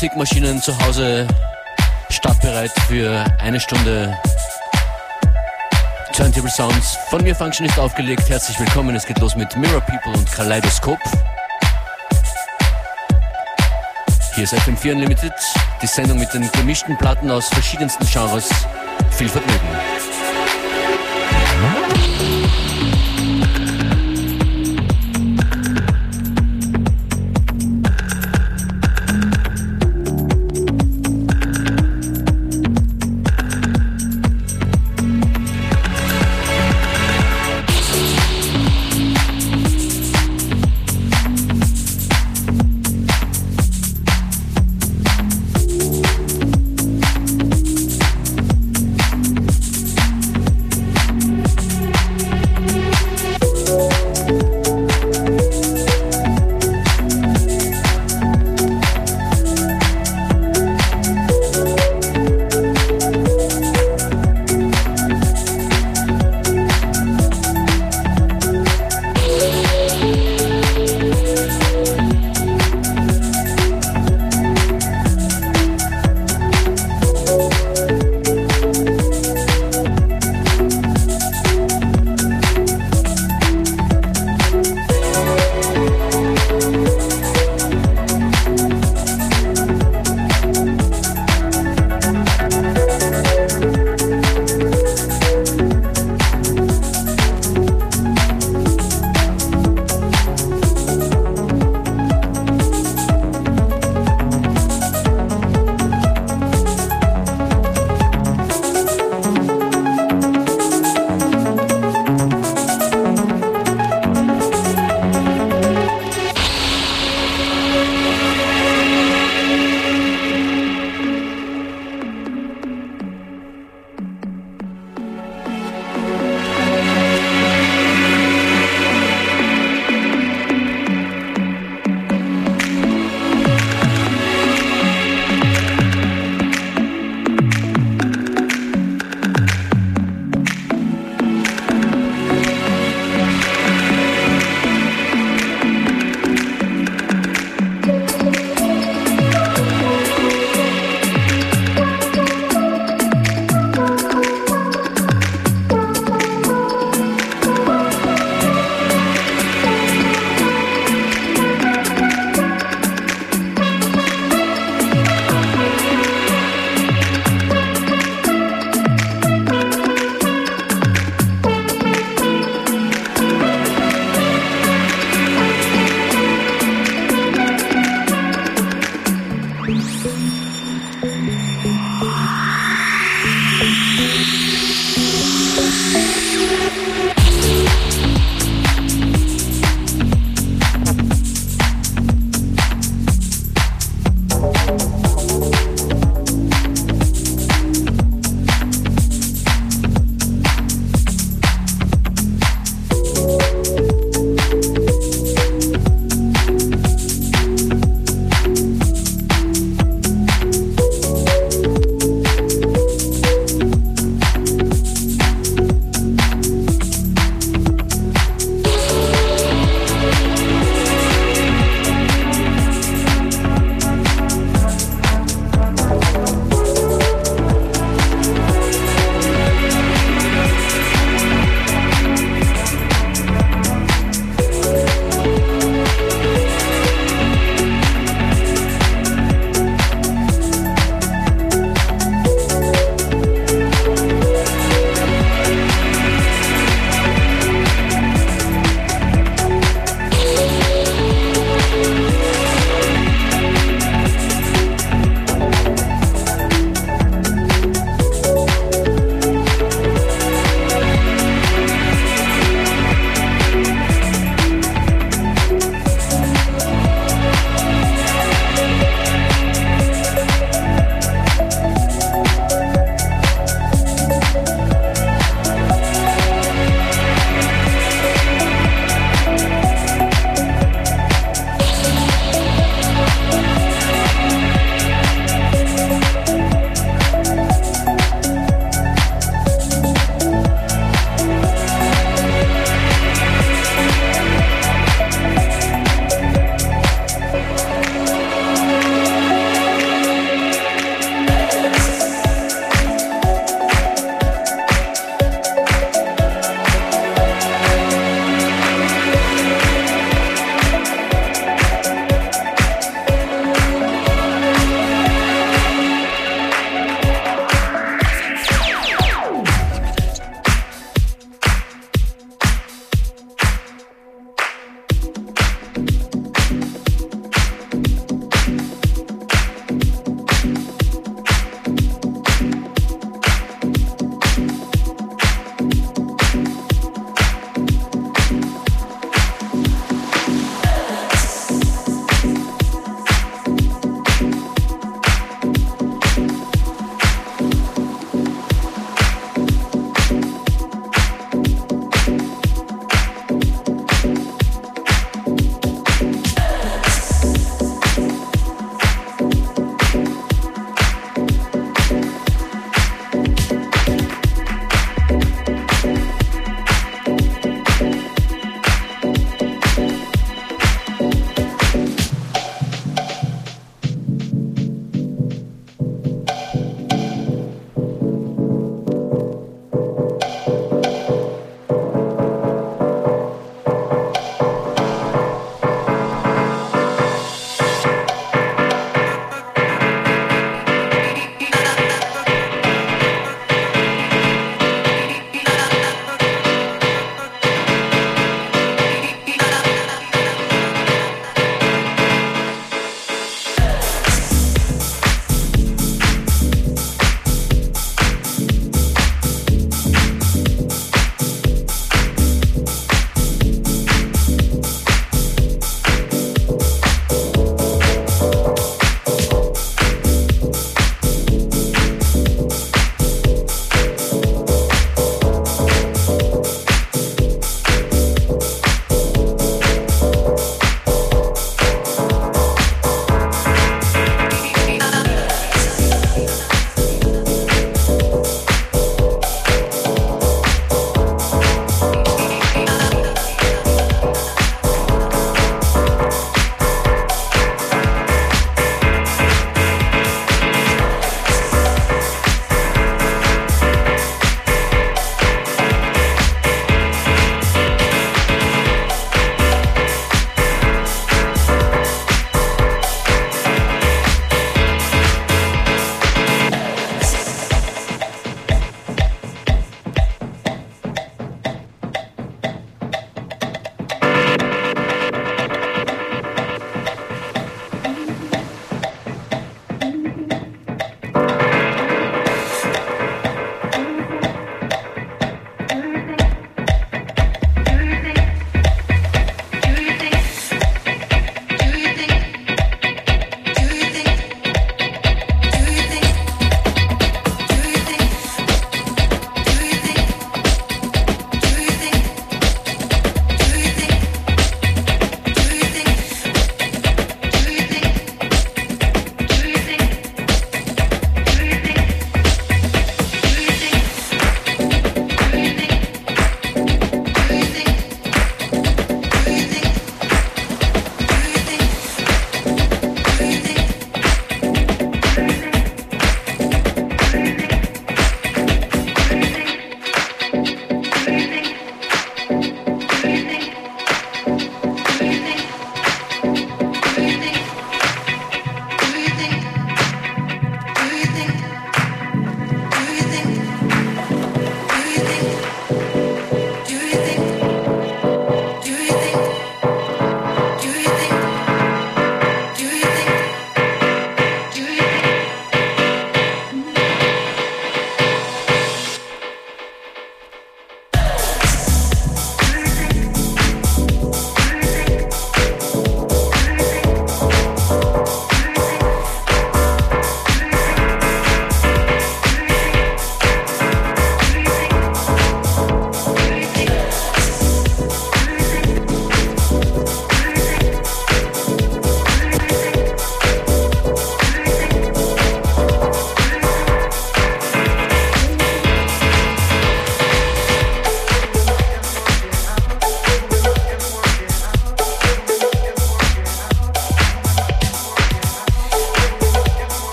Musikmaschinen zu Hause startbereit für eine Stunde Turntable Sounds. Von mir Function ist aufgelegt. Herzlich willkommen. Es geht los mit Mirror People und Kaleidoskop. Hier ist FM4 Unlimited, die Sendung mit den gemischten Platten aus verschiedensten Genres. Viel Vergnügen.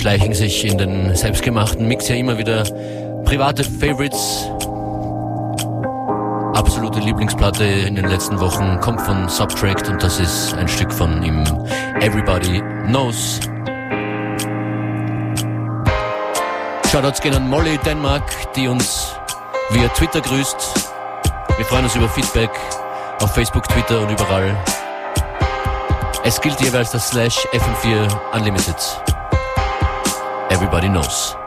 Schleichen sich in den selbstgemachten Mix ja immer wieder private Favorites. Absolute Lieblingsplatte in den letzten Wochen kommt von Subtract und das ist ein Stück von ihm Everybody Knows. Shoutouts gehen an Molly Denmark, die uns via Twitter grüßt. Wir freuen uns über Feedback auf Facebook, Twitter und überall. Es gilt jeweils das Slash FM4 Unlimited. Everybody knows.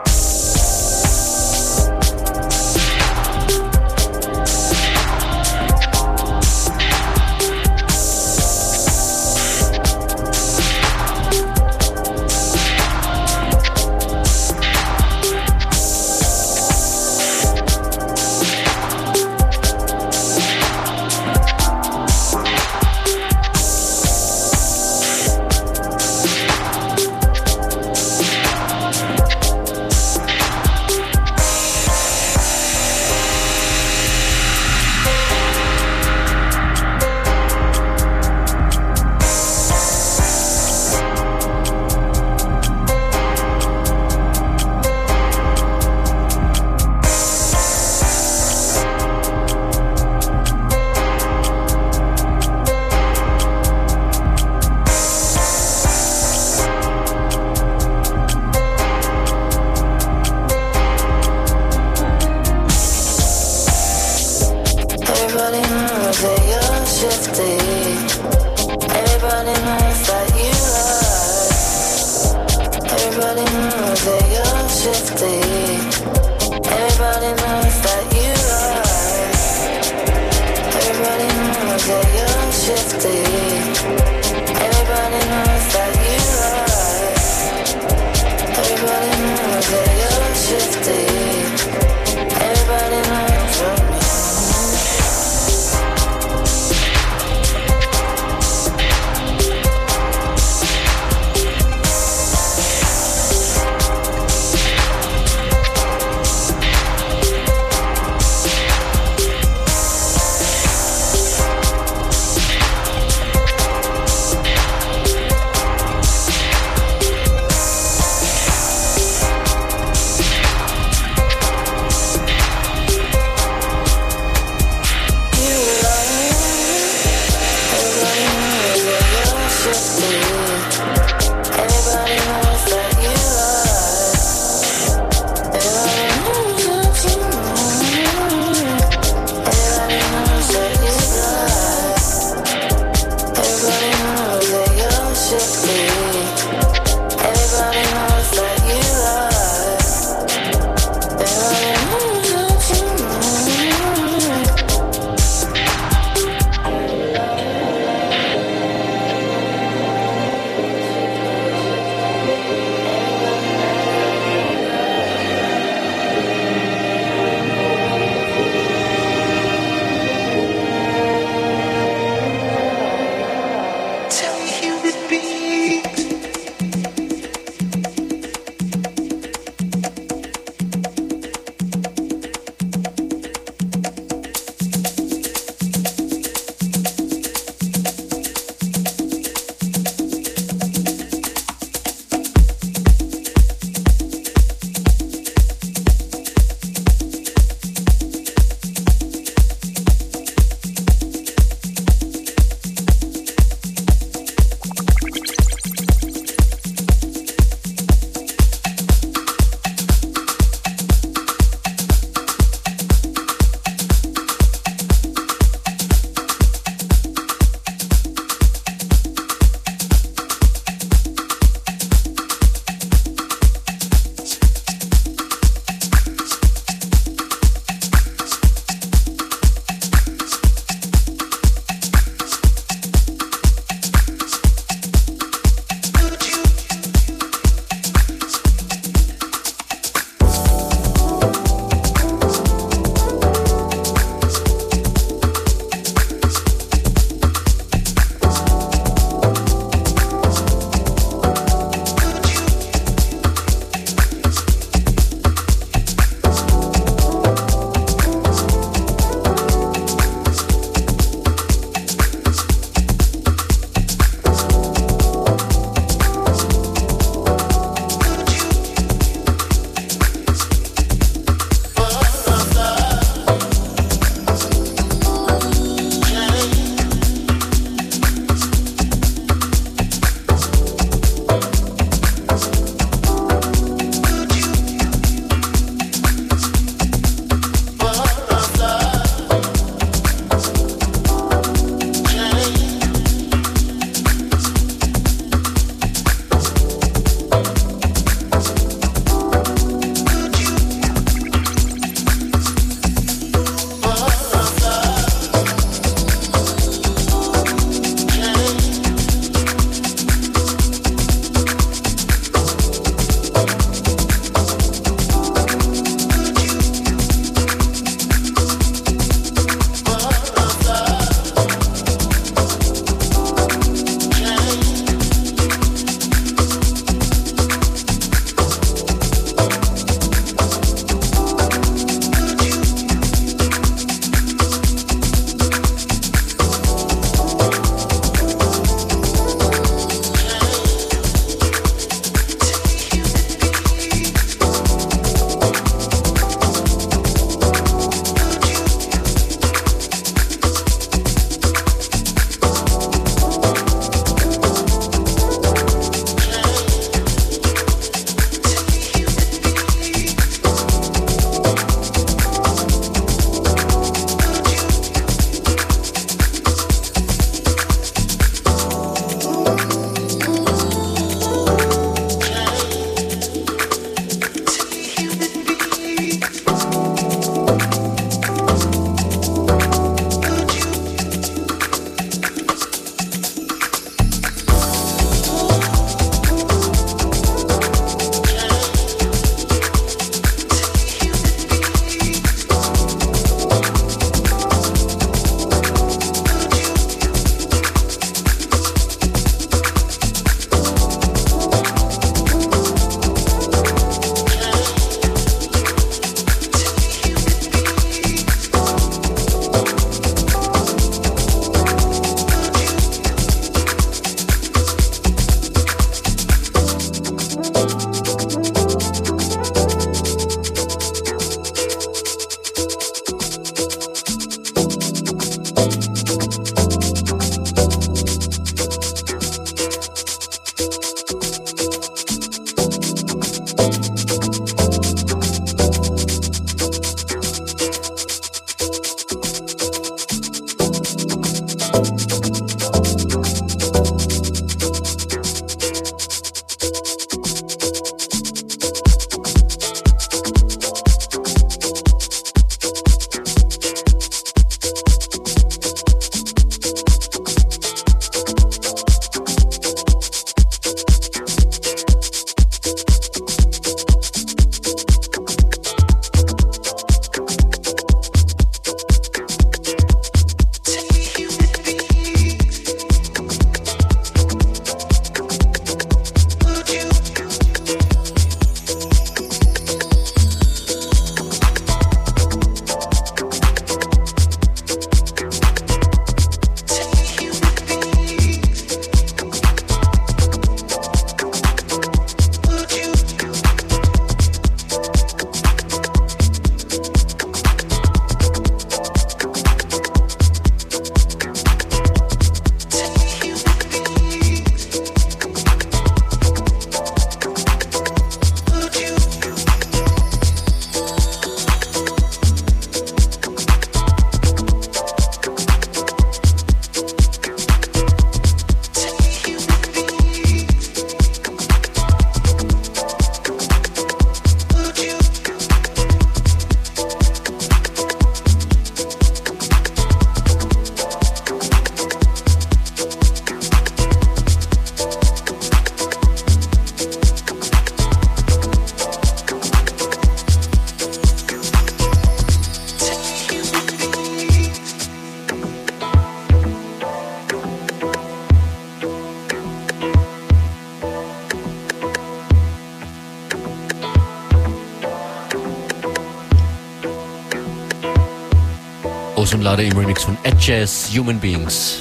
Lade im Remix von Ed Jazz Human Beings.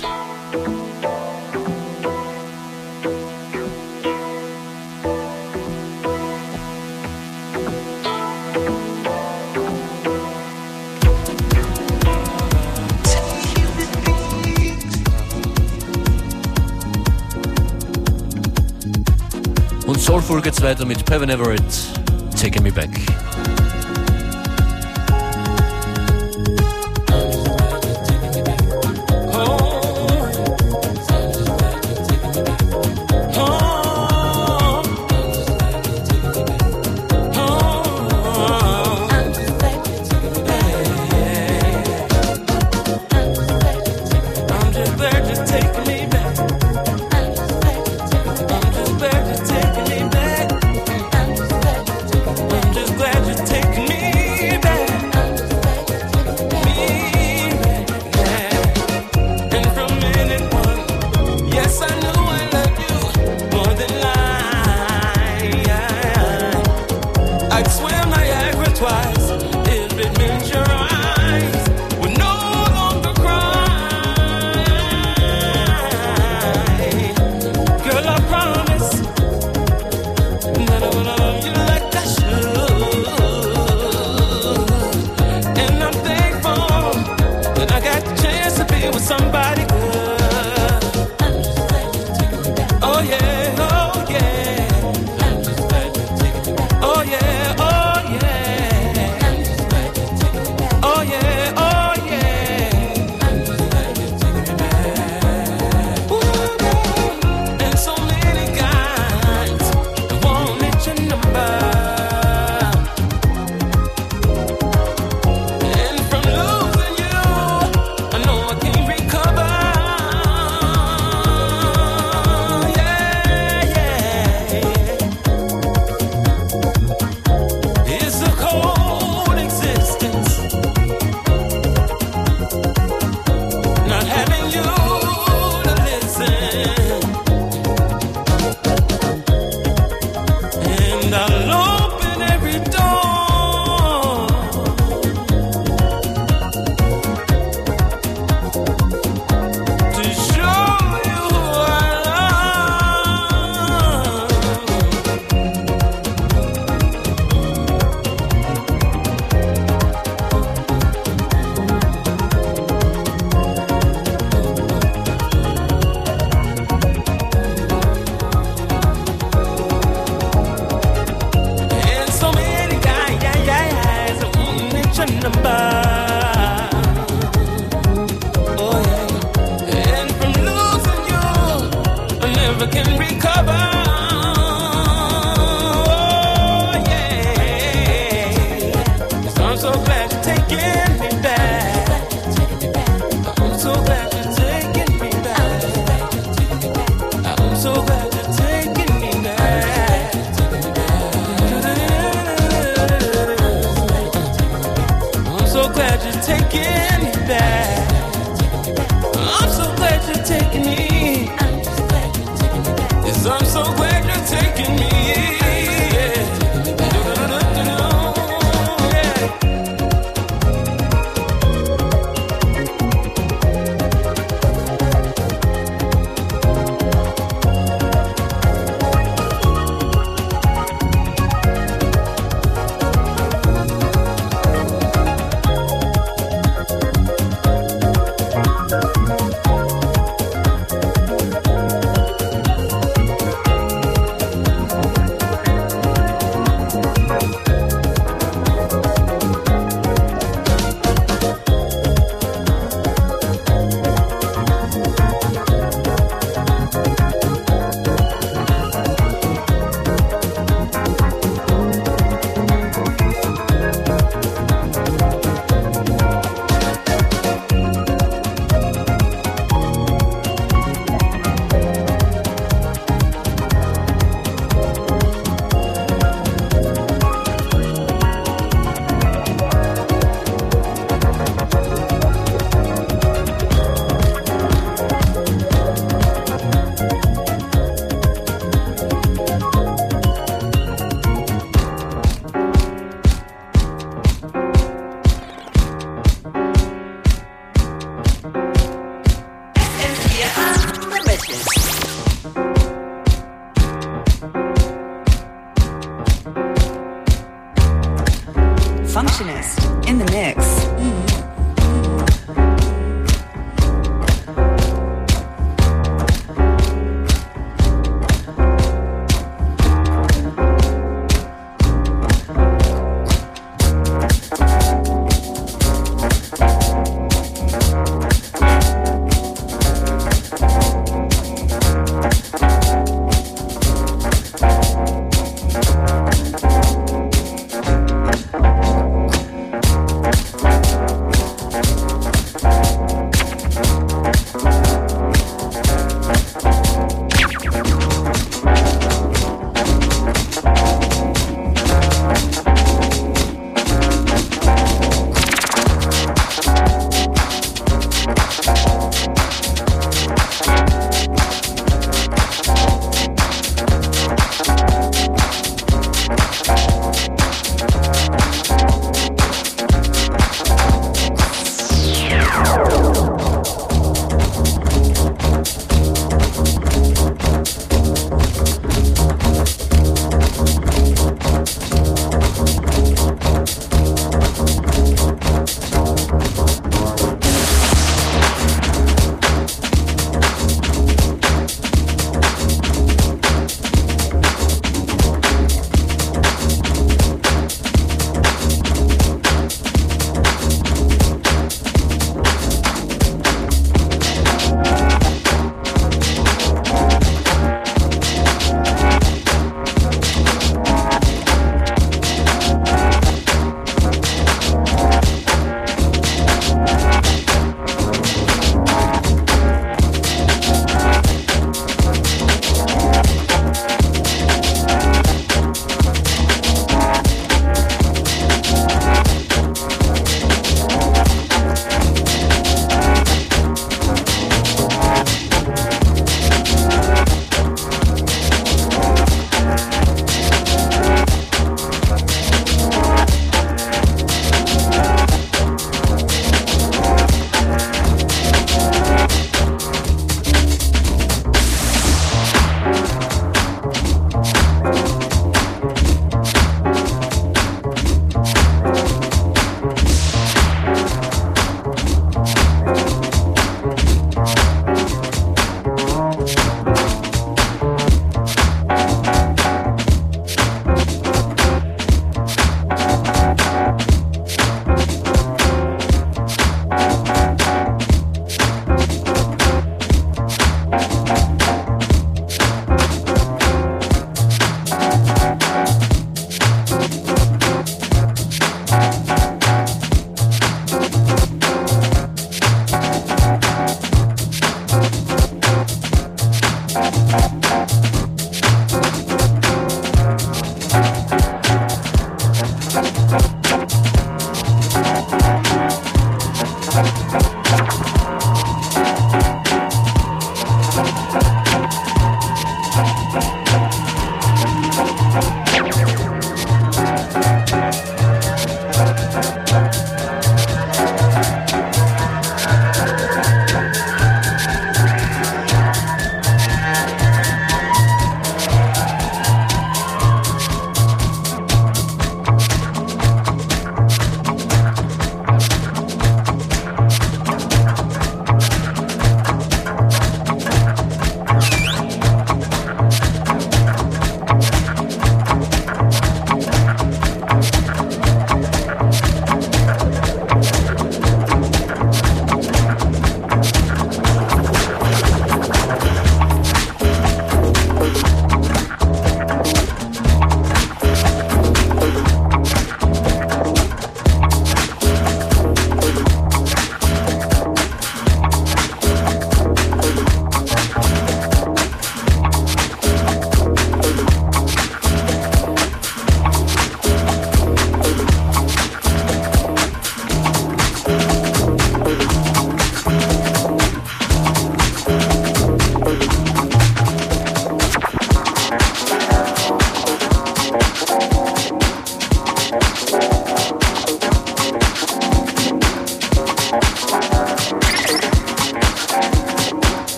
Und Soulful geht's weiter mit Pevin Everett, Taking Me Back.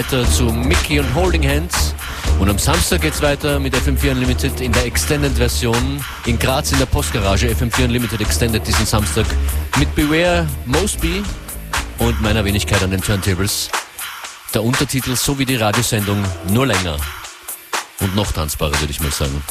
Weiter zu Mickey und Holding Hands. Und am Samstag geht's weiter mit FM4 Unlimited in der Extended-Version in Graz in der Postgarage. FM4 Unlimited Extended diesen Samstag mit Beware Mosby und meiner Wenigkeit an den Turntables. Der Untertitel sowie die Radiosendung nur länger und noch tanzbarer, würde ich mal sagen.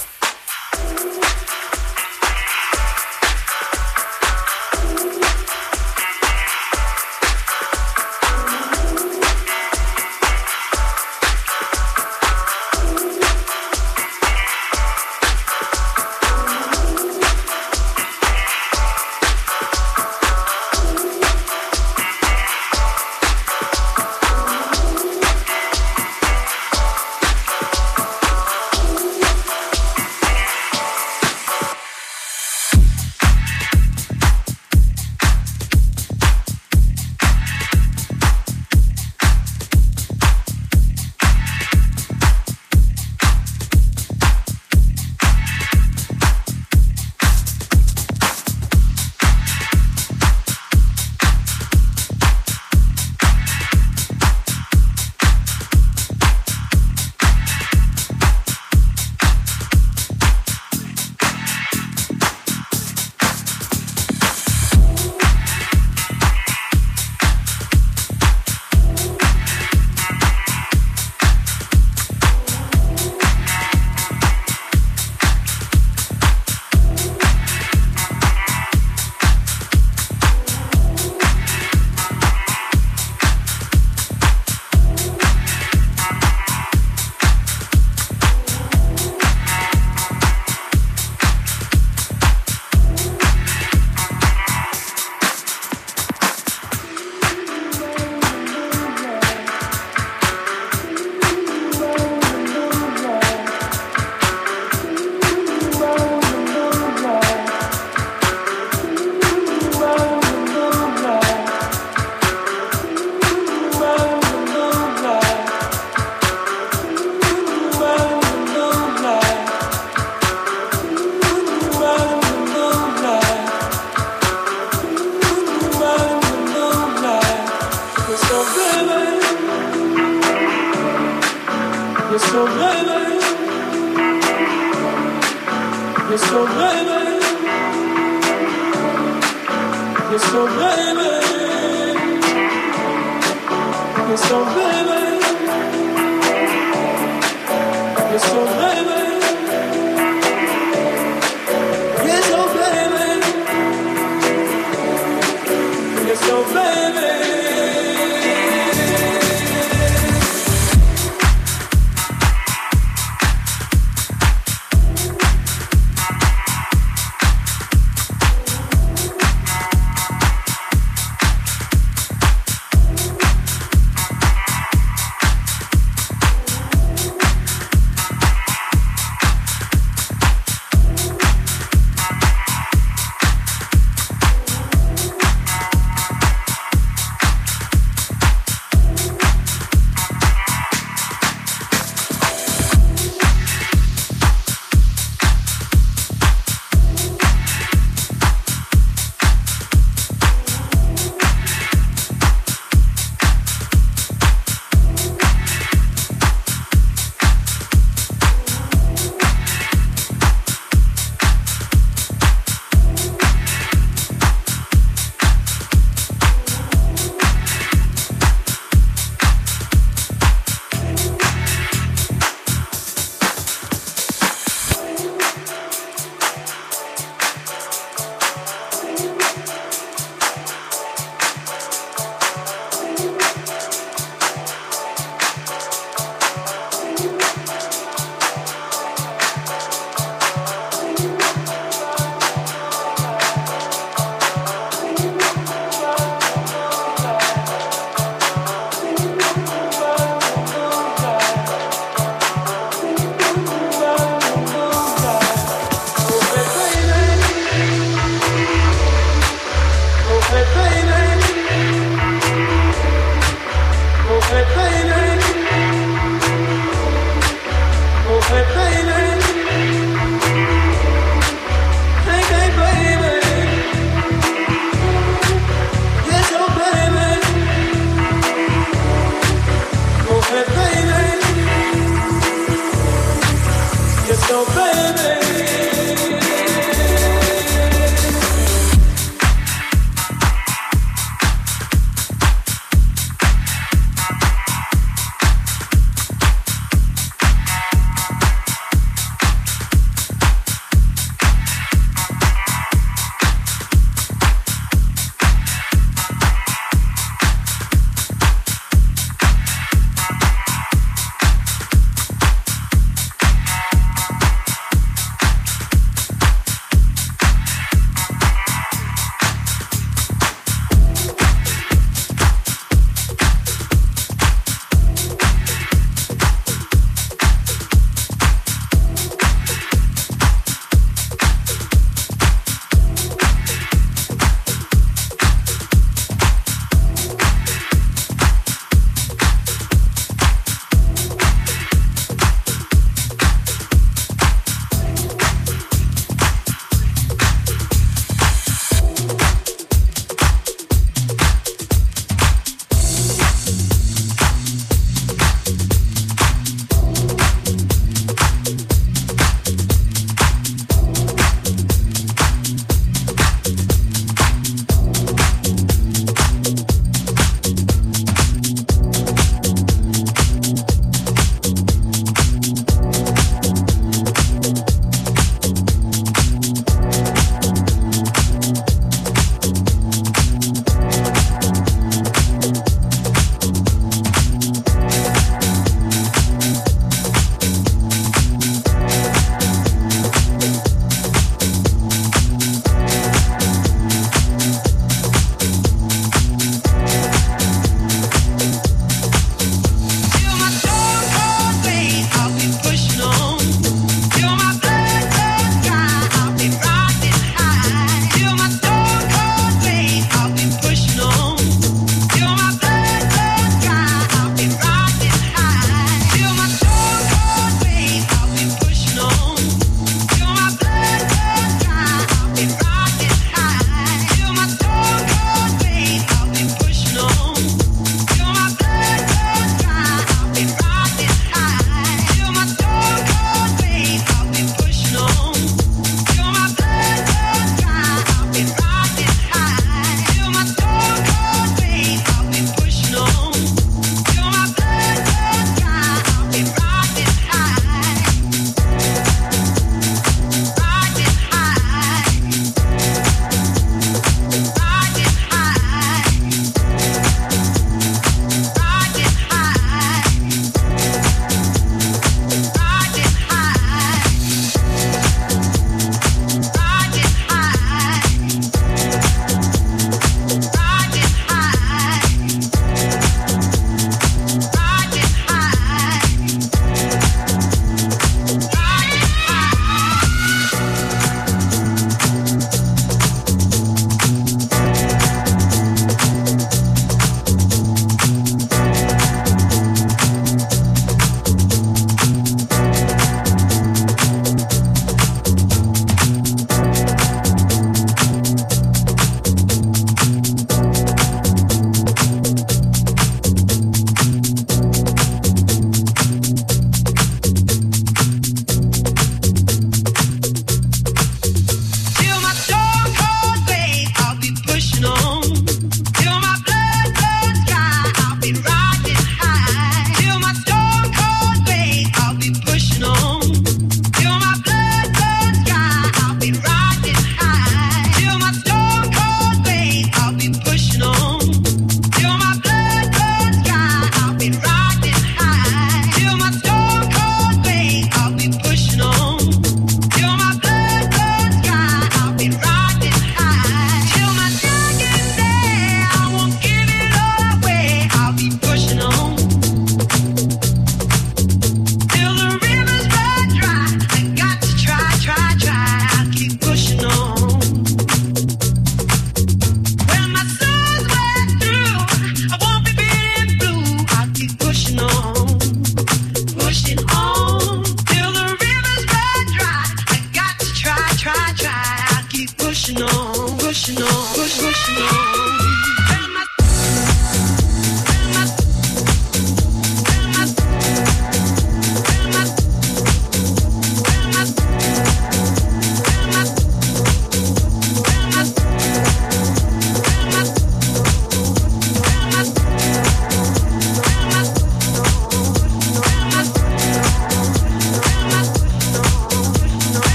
so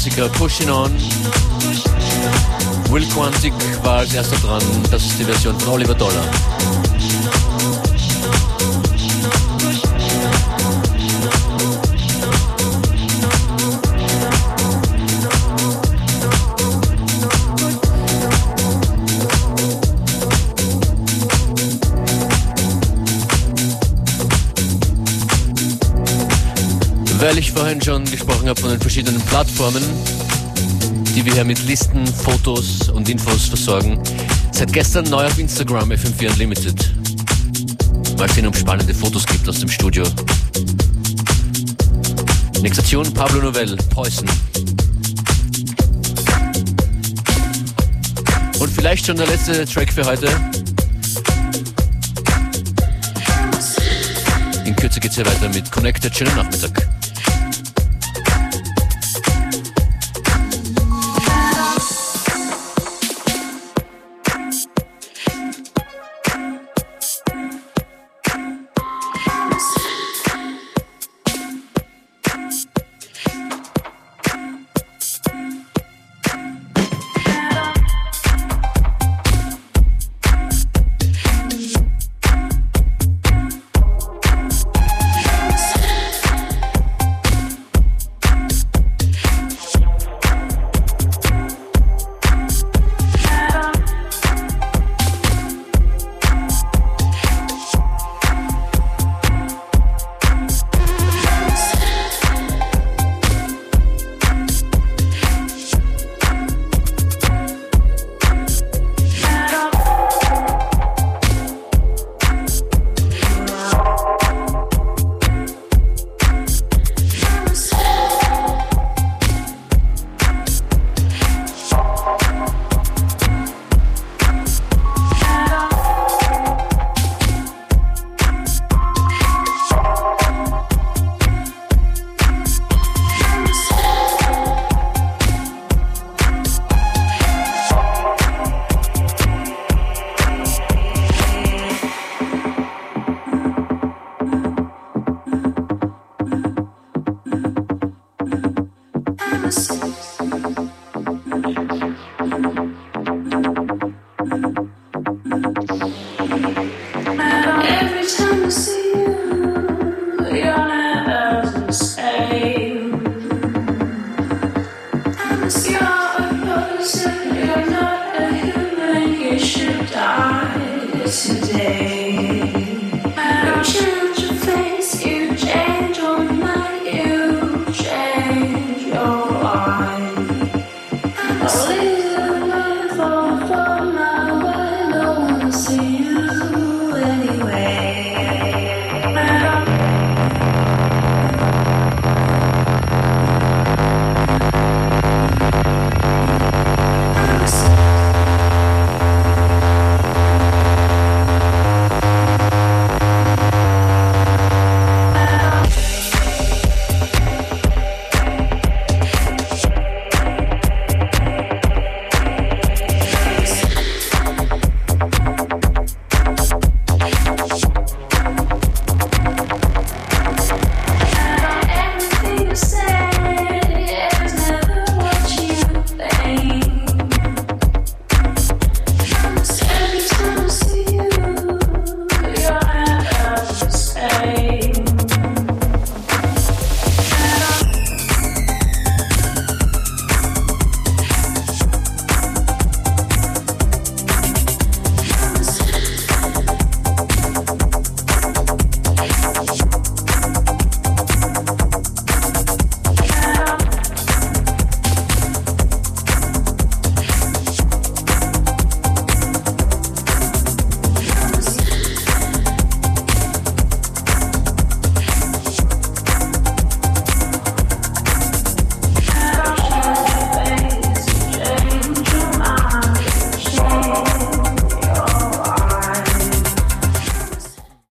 Klassiker Pushing On. Will Quantic war als erster dran, das ist die Version von Oliver Dollar. Ich vorhin schon gesprochen habe von den verschiedenen Plattformen, die wir hier mit Listen, Fotos und Infos versorgen. Seit gestern neu auf Instagram FM4 Unlimited. Mal sehen, ob es spannende Fotos gibt aus dem Studio. Nexation Pablo Novell, Poison. Und vielleicht schon der letzte Track für heute. In Kürze geht's hier weiter mit Connected. Schönen Nachmittag.